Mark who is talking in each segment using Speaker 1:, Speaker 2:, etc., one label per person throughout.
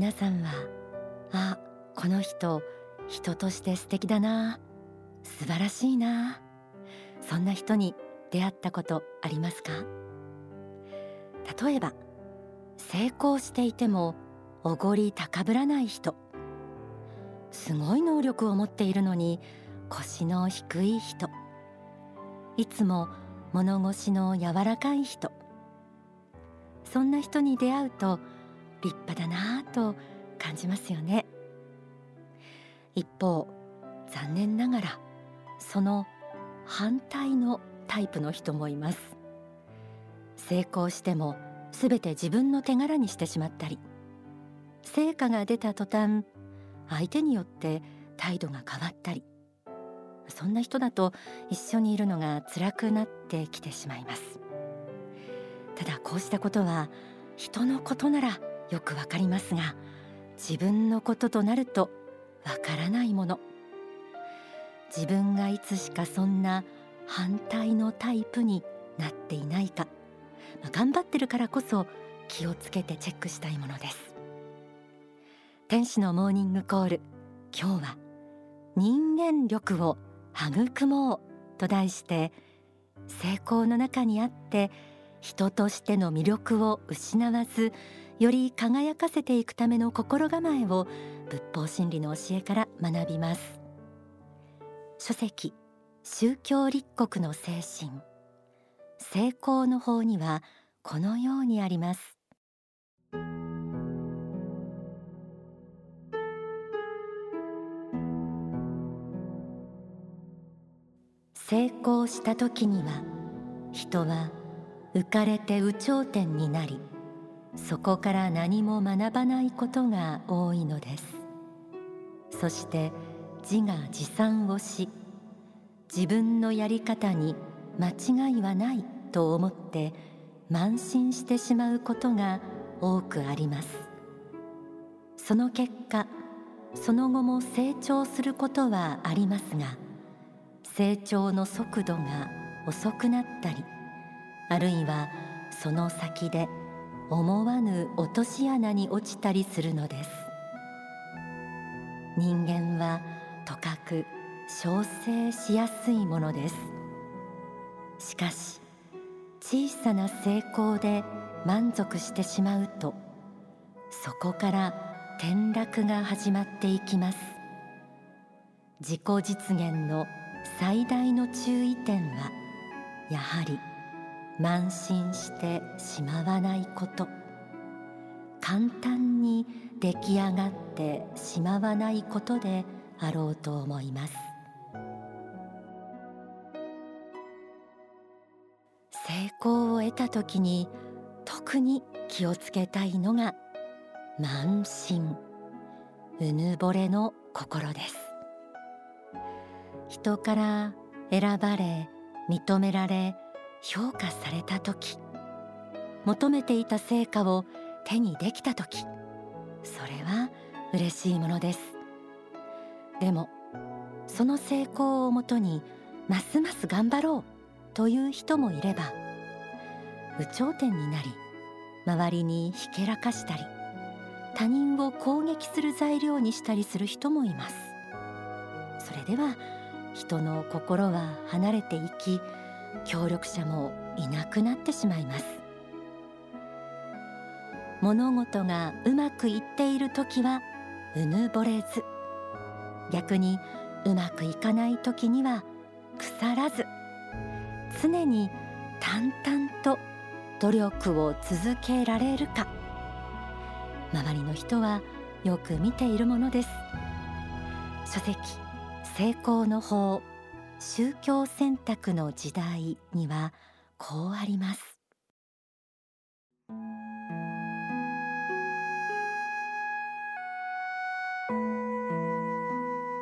Speaker 1: 皆さんはあこの人人として素敵だな素晴らしいなそんな人に出会ったことありますか？例えば成功していてもおごり高ぶらない人。すごい能力を持っているのに腰の低い人。いつも物腰の柔らかい人。そんな人に出会うと立派だなぁと感じますよね。一方残念ながらその反対のタイプの人もいます。成功してもすべて自分の手柄にしてしまったり成果が出た途端相手によって態度が変わったりそんな人だと一緒にいるのが辛くなってきてしまいます。ただこうしたことは人のことならよくわかりますが自分のこととなるとわからないもの。自分がいつしかそんな反対のタイプになっていないか、まあ、頑張ってるからこそ気をつけてチェックしたいものです。天使のモーニングコール。今日は人間力を育もうと題して成功の中にあって人としての魅力を失わずより輝かせていくための心構えを仏法真理の教えから学びます。書籍宗教立国の精神。成功の法にはこのようにあります。成功した時には人は浮かれて有頂天になりそこから何も学ばないことが多いのです。そして自画自賛をし自分のやり方に間違いはないと思って慢心してしまうことが多くあります。その結果その後も成長することはありますが成長の速度が遅くなったりあるいはその先で思わぬ落とし穴に落ちたりするのです。人間はとかく調整しやすいものです。しかし小さな成功で満足してしまうとそこから転落が始まっていきます。自己実現の最大の注意点はやはり慢心してしまわないこと。簡単に出来上がってしまわないことであろうと思います。成功を得た時に特に気をつけたいのが慢心。うぬぼれの心です。人から選ばれ認められ評価された時求めていた成果を手にできた時それは嬉しいものです。でもその成功をもとにますます頑張ろうという人もいれば有頂天になり周りにひけらかしたり他人を攻撃する材料にしたりする人もいます。それでは人の心は離れていき協力者もいなくなってしまいます。物事がうまくいっている時はうぬぼれず逆にうまくいかない時には腐らず常に淡々と努力を続けられるか。周りの人はよく見ているものです。書籍成功の法宗教選択の時代にはこうあります。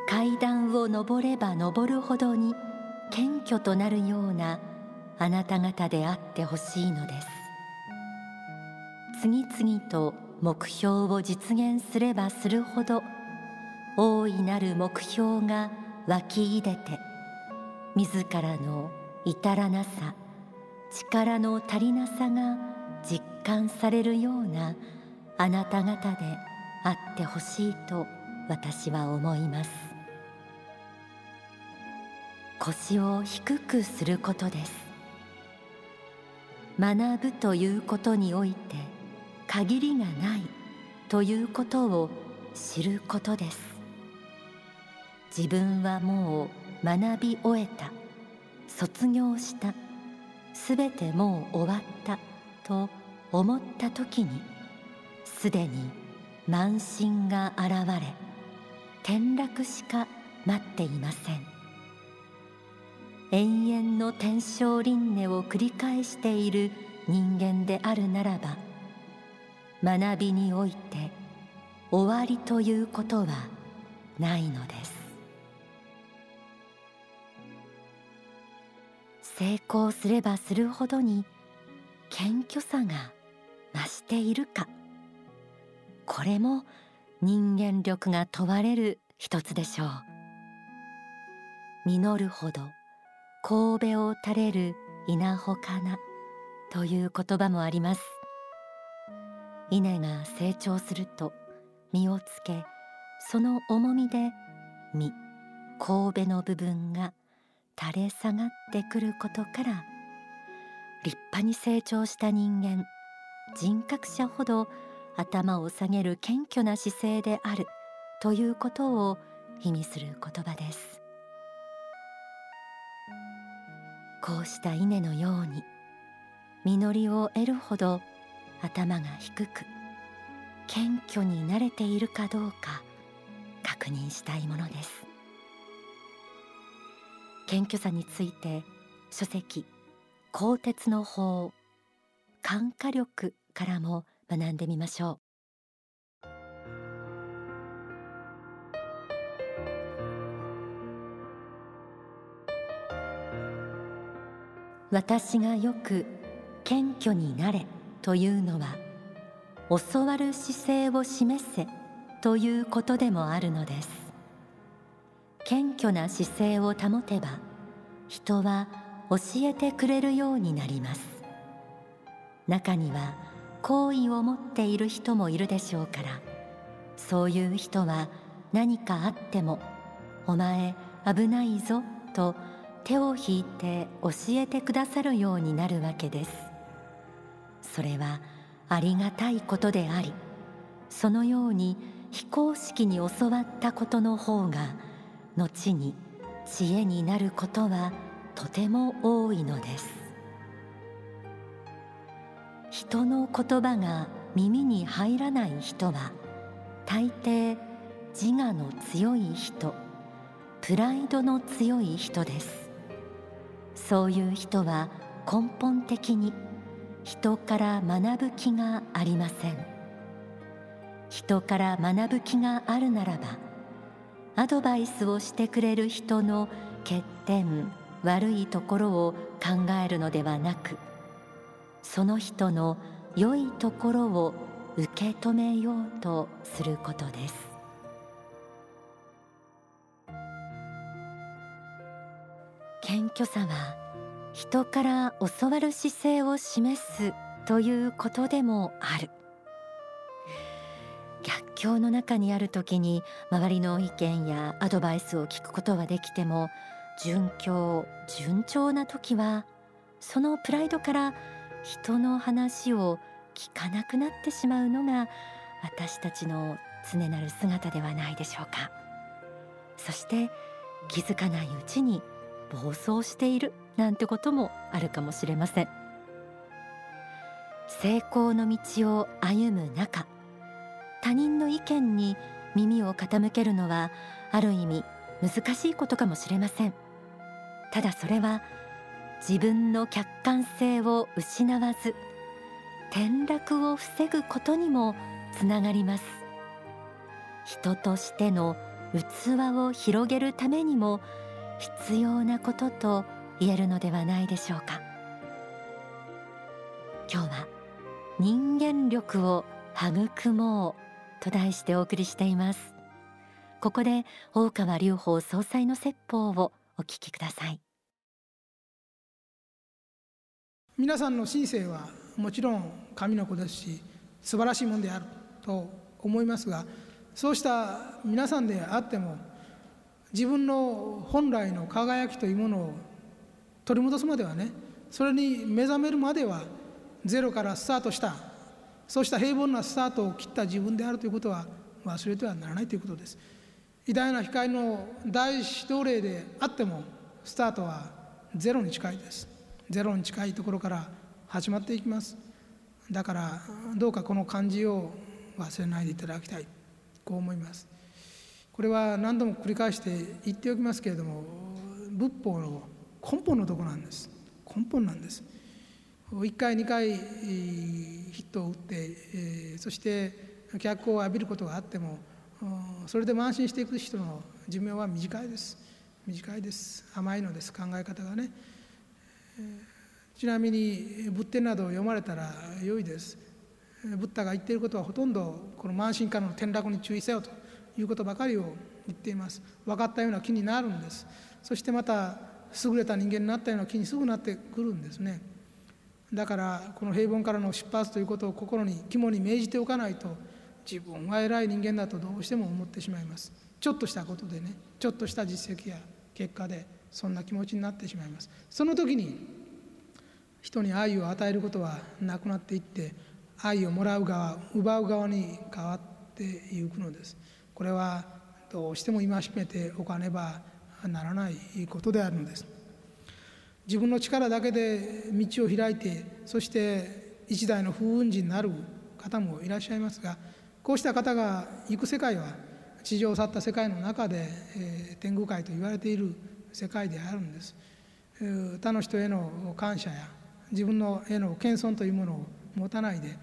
Speaker 1: 階段を上れば上るほどに謙虚となるようなあなた方であってほしいのです。次々と目標を実現すればするほど大いなる目標が湧き出て自らの至らなさ力の足りなさが実感されるようなあなた方であってほしいと私は思います。腰を低くすることです。学ぶということにおいて限りがないということを知ることです。自分はもう学び終えた。卒業した。すべてもう終わった。と思った時にすでに慢心が現れ転落しか待っていません。永遠の天正輪廻を繰り返している人間であるならば学びにおいて終わりということはないのです。成功すればするほどに謙虚さが増しているか。これも人間力が問われる一つでしょう。実るほど神戸を垂れる稲穂かなという言葉もあります。稲が成長すると実をつけその重みで実神戸の部分が垂れ下がってくることから立派に成長した人間人格者ほど頭を下げる謙虚な姿勢であるということを意味する言葉です。こうした稲のように実りを得るほど頭が低く謙虚になれているかどうか確認したいものです。謙虚さについて書籍鋼鉄の法感化力からも学んでみましょう。私がよく謙虚になれというのは教わる姿勢を示せということでもあるのです。謙虚な姿勢を保てば人は教えてくれるようになります。中には好意を持っている人もいるでしょうからそういう人は何かあっても「お前危ないぞ」と手を引いて教えてくださるようになるわけです。それはありがたいことでありそのように非公式に教わったことの方が後に知恵になることはとても多いのです。人の言葉が耳に入らない人は大抵自我の強い人プライドの強い人です。そういう人は根本的に人から学ぶ気がありません。人から学ぶ気があるならばアドバイスをしてくれる人の欠点悪いところを考えるのではなくその人の良いところを受け止めようとすることです。謙虚さは人から教わる姿勢を示すということでもある。境の中にある時に周りの意見やアドバイスを聞くことはできても順境順調な時はそのプライドから人の話を聞かなくなってしまうのが私たちの常なる姿ではないでしょうか。そして気づかないうちに暴走しているなんてこともあるかもしれません。成功の道を歩む中他人の意見に耳を傾けるのはある意味難しいことかもしれません。ただそれは自分の客観性を失わず転落を防ぐことにもつながります。人としての器を広げるためにも必要なことと言えるのではないでしょうか。今日は人間力を育もうと題してお送りしています。ここで大川隆法総裁の説法をお聞きください。
Speaker 2: 皆さんの人生はもちろん神の子ですし素晴らしいものであると思いますがそうした皆さんであっても自分の本来の輝きというものを取り戻すまではねそれに目覚めるまではゼロからスタートしたそうした平凡なスタートを切った自分であるということは忘れてはならないということです。偉大な光の大指導例であってもスタートはゼロに近いです。ゼロに近いところから始まっていきます。だからどうかこの漢字を忘れないでいただきたい。こう思います。これは何度も繰り返して言っておきますけれども仏法の根本のとこなんです。根本なんです。1回2回ヒットを打ってそして脚光を浴びることがあってもそれで慢心していく人の寿命は短いです。短いです。甘いのです。考え方がね。ちなみに仏典などを読まれたら良いです。ブッダが言っていることはほとんどこの慢心からの転落に注意せよということばかりを言っています。分かったような気になるんです。そしてまた優れた人間になったような気にすぐなってくるんですね。だからこの平凡からの出発ということを心に肝に銘じておかないと自分は偉い人間だとどうしても思ってしまいます。ちょっとしたことでねちょっとした実績や結果でそんな気持ちになってしまいます。その時に人に愛を与えることはなくなっていって愛をもらう側奪う側に変わっていくのです。これはどうしても戒めておかねばならないことであるのです。自分の力だけで道を開いてそして一代の風雲児になる方もいらっしゃいますがこうした方が行く世界は地上を去った世界の中で、えー、天狗界と言われている世界であるんです。他の人への感謝や自分のへの謙遜というものを持たないで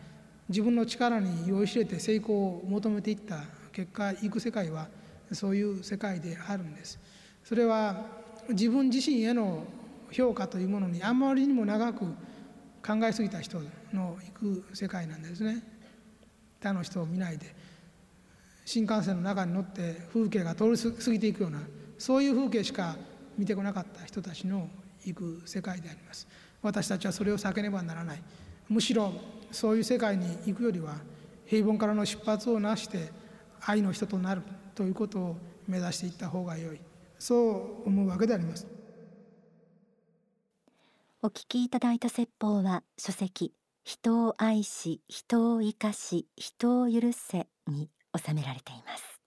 Speaker 2: 自分の力に酔いしれて成功を求めていった結果行く世界はそういう世界であるんです。それは自分自身への評価というものにあまりにも長く考えすぎた人の行く世界なんですね。他の人を見ないで新幹線の中に乗って風景が通り過ぎていくようなそういう風景しか見てこなかった人たちの行く世界であります。私たちはそれを避けねばならない。むしろそういう世界に行くよりは平凡からの出発をなして愛の人となるということを目指していった方がよい。そう思うわけであります。
Speaker 1: お聞きいただいた説法は書籍人を愛し人を生かし人を許せに収められています。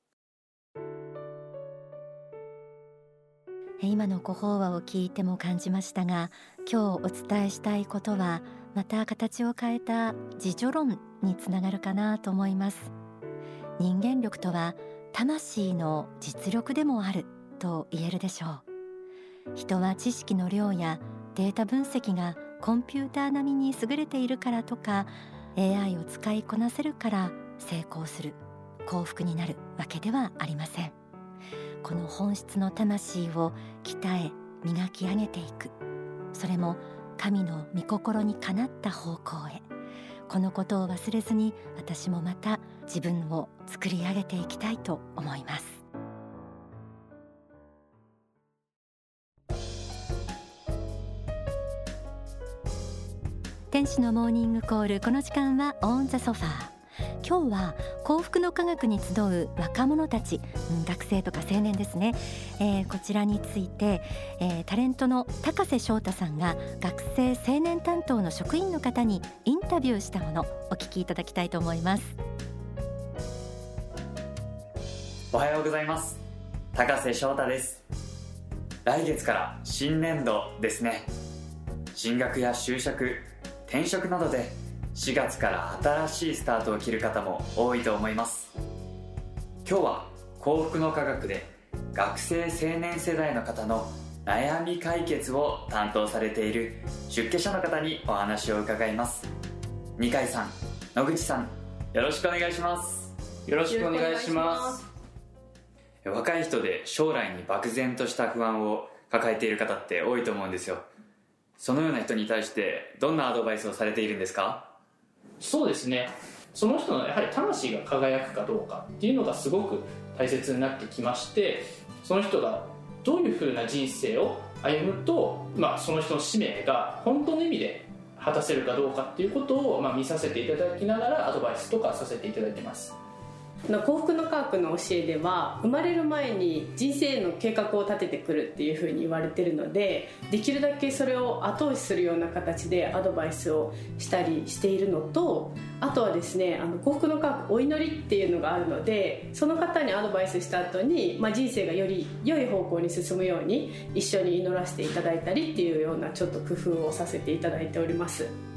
Speaker 1: 今のご法話を聞いても感じましたが今日お伝えしたいことはまた形を変えた自助論につながるかなと思います。人間力とは魂の実力でもあると言えるでしょう。人は知識の量やデータ分析がコンピューター並みに優れているからとか AI を使いこなせるから成功する幸福になるわけではありません。この本質の魂を鍛え磨き上げていく。それも神の御心にかなった方向へ。このことを忘れずに私もまた自分を作り上げていきたいと思います。天使のモーニングコール。この時間はオンザソファー。今日は幸福の科学に集う若者たち、学生とか青年ですね、えー、こちらについて、えー、タレントの高瀬翔太さんが学生青年担当の職員の方にインタビューしたものお聞きいただきたいと思います。
Speaker 3: おはようございます。高瀬翔太です。来月から新年度ですね。進学や就職転職などで4月から新しいスタートを切る方も多いと思います。今日は幸福の科学で学生青年世代の方の悩み解決を担当されている出家者の方にお話を伺います。二階さん野口さんよろしくお願いします。
Speaker 4: よろしくお願いします。
Speaker 3: 若い人で将来に漠然とした不安を抱えている方って多いと思うんですよそのような人に対してどんなアドバイスをされているんですか？
Speaker 4: そうですね。その人のやはり魂が輝くかどうかっていうのがすごく大切になってきましてその人がどういうふうな人生を歩むと、まあ、その人の使命が本当の意味で果たせるかどうかっていうことを、まあ、見させていただきながらアドバイスとかさせていただいてます。
Speaker 5: 幸福の科学の教えでは生まれる前に人生の計画を立ててくるっていうふうに言われてるのでできるだけそれを後押しするような形でアドバイスをしたりしているのとあとはですねあの幸福の科学お祈りっていうのがあるのでその方にアドバイスした後に、まあ、人生がより良い方向に進むように一緒に祈らせていただいたりっていうようなちょっと工夫をさせていただいております。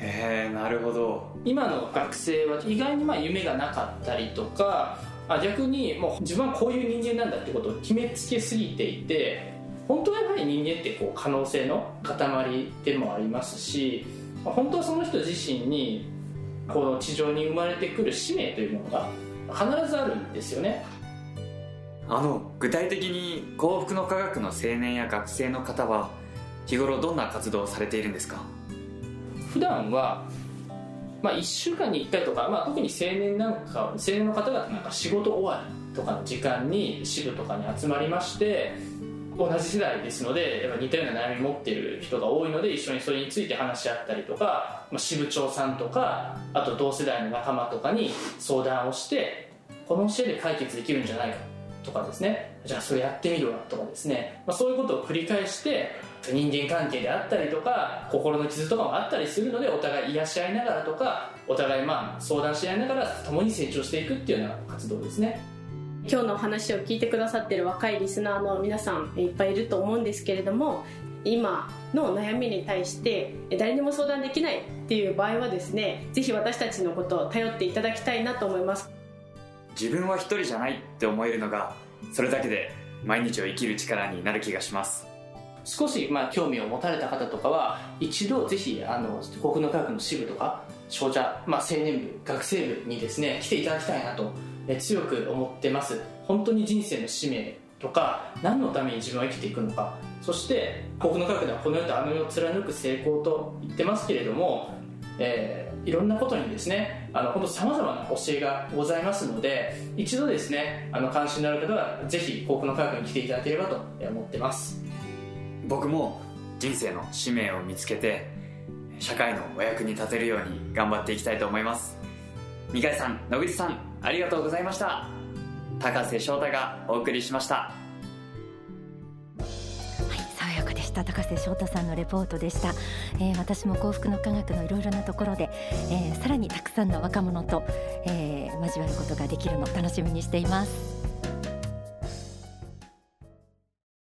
Speaker 3: へえなるほど。
Speaker 4: 今の学生は意外にまあ夢がなかったりとかあ逆にもう自分はこういう人間なんだってことを決めつけすぎていて本当はやはり人間ってこう可能性の塊でもありますし本当はその人自身にこの地上に生まれてくる使命というものが必ずあるんですよね。
Speaker 3: あの具体的に幸福の科学の青年や学生の方は日頃どんな活動をされているんですか？
Speaker 4: 普段はまあ、1週間に1回とか、まあ、特に青年なんか青年の方々なんか仕事終わりとかの時間に支部とかに集まりまして同じ世代ですのでやっぱ似たような悩み持ってる人が多いので一緒にそれについて話し合ったりとか、まあ、支部長さんとかあと同世代の仲間とかに相談をしてこの教えで解決できるんじゃないかとかですね。じゃあそれやってみろよとかですね、まあ、そういうことを繰り返して人間関係であったりとか心の傷とかもあったりするのでお互い癒し合いながらとかお互いまあ相談し合いながら共に成長していくっていうような活動ですね。
Speaker 5: 今日のお話を聞いてくださってる若いリスナーの皆さんいっぱいいると思うんですけれども今の悩みに対して誰にも相談できないっていう場合はですねぜひ私たちのことを頼っていただきたいなと思います。
Speaker 3: 自分は一人じゃないって思えるのがそれだけで毎日を生きる力になる気がします
Speaker 4: 少しまあ興味を持たれた方とかは一度ぜひあの国の科学の支部とか少女、まあ、青年部学生部にですね来ていただきたいなと強く思ってます。本当に人生の使命とか何のために自分は生きていくのか。そして国の科学ではこの世とあの世を貫く成功と言ってますけれども、えー、いろんなことにですねあの本当さまざまな教えがございますので一度ですねあの関心のある方はぜひ国の科学に来ていただければと思ってます。
Speaker 3: 僕も人生の使命を見つけて社会のお役に立てるように頑張っていきたいと思います。三上さん野口さんありがとうございました。高瀬翔太がお送りしました。は
Speaker 1: い爽やかでした。高瀬翔太さんのレポートでした、えー、私も幸福の科学のいろいろなところで、えー、さらにたくさんの若者と、えー、交わることができるのを楽しみにしています。